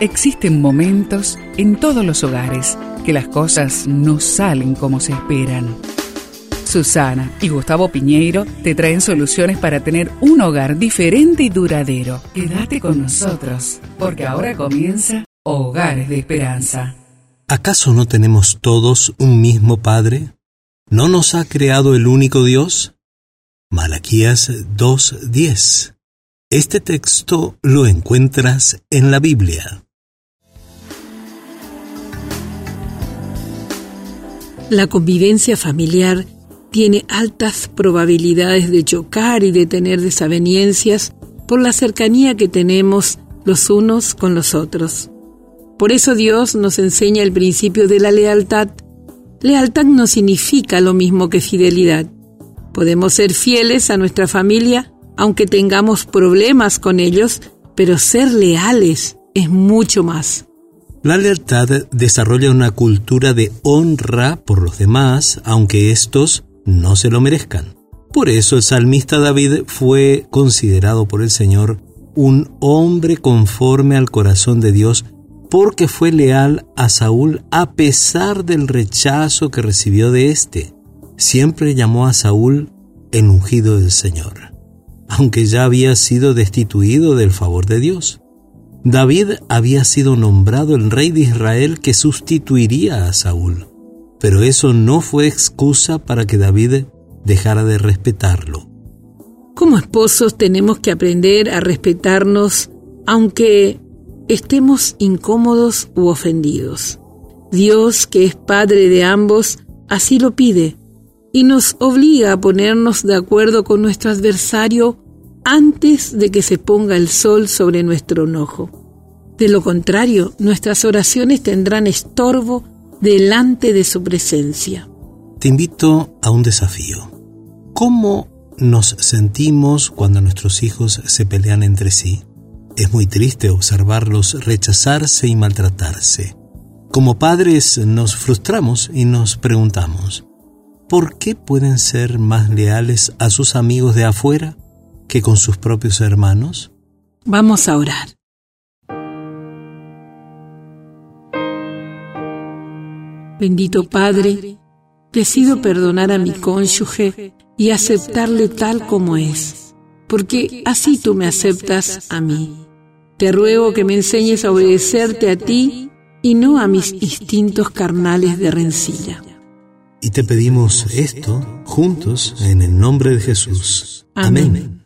Existen momentos en todos los hogares que las cosas no salen como se esperan. Susana y Gustavo Piñeiro te traen soluciones para tener un hogar diferente y duradero. Quédate con nosotros, porque ahora comienza Hogares de Esperanza. ¿Acaso no tenemos todos un mismo Padre? ¿No nos ha creado el único Dios? Malaquías 2.10. Este texto lo encuentras en la Biblia. La convivencia familiar tiene altas probabilidades de chocar y de tener desavenencias por la cercanía que tenemos los unos con los otros. Por eso Dios nos enseña el principio de la lealtad. Lealtad no significa lo mismo que fidelidad. Podemos ser fieles a nuestra familia aunque tengamos problemas con ellos, pero ser leales es mucho más. La lealtad desarrolla una cultura de honra por los demás, aunque estos no se lo merezcan. Por eso el salmista David fue considerado por el Señor un hombre conforme al corazón de Dios, porque fue leal a Saúl a pesar del rechazo que recibió de éste. Siempre llamó a Saúl el ungido del Señor, aunque ya había sido destituido del favor de Dios. David había sido nombrado el rey de Israel que sustituiría a Saúl, pero eso no fue excusa para que David dejara de respetarlo. Como esposos tenemos que aprender a respetarnos aunque estemos incómodos u ofendidos. Dios, que es Padre de ambos, así lo pide y nos obliga a ponernos de acuerdo con nuestro adversario antes de que se ponga el sol sobre nuestro enojo. De lo contrario, nuestras oraciones tendrán estorbo delante de su presencia. Te invito a un desafío. ¿Cómo nos sentimos cuando nuestros hijos se pelean entre sí? Es muy triste observarlos rechazarse y maltratarse. Como padres nos frustramos y nos preguntamos, ¿por qué pueden ser más leales a sus amigos de afuera que con sus propios hermanos? Vamos a orar. Bendito Padre, decido perdonar a mi cónyuge y aceptarle tal como es, porque así tú me aceptas a mí. Te ruego que me enseñes a obedecerte a ti y no a mis instintos carnales de rencilla. Y te pedimos esto juntos en el nombre de Jesús. Amén.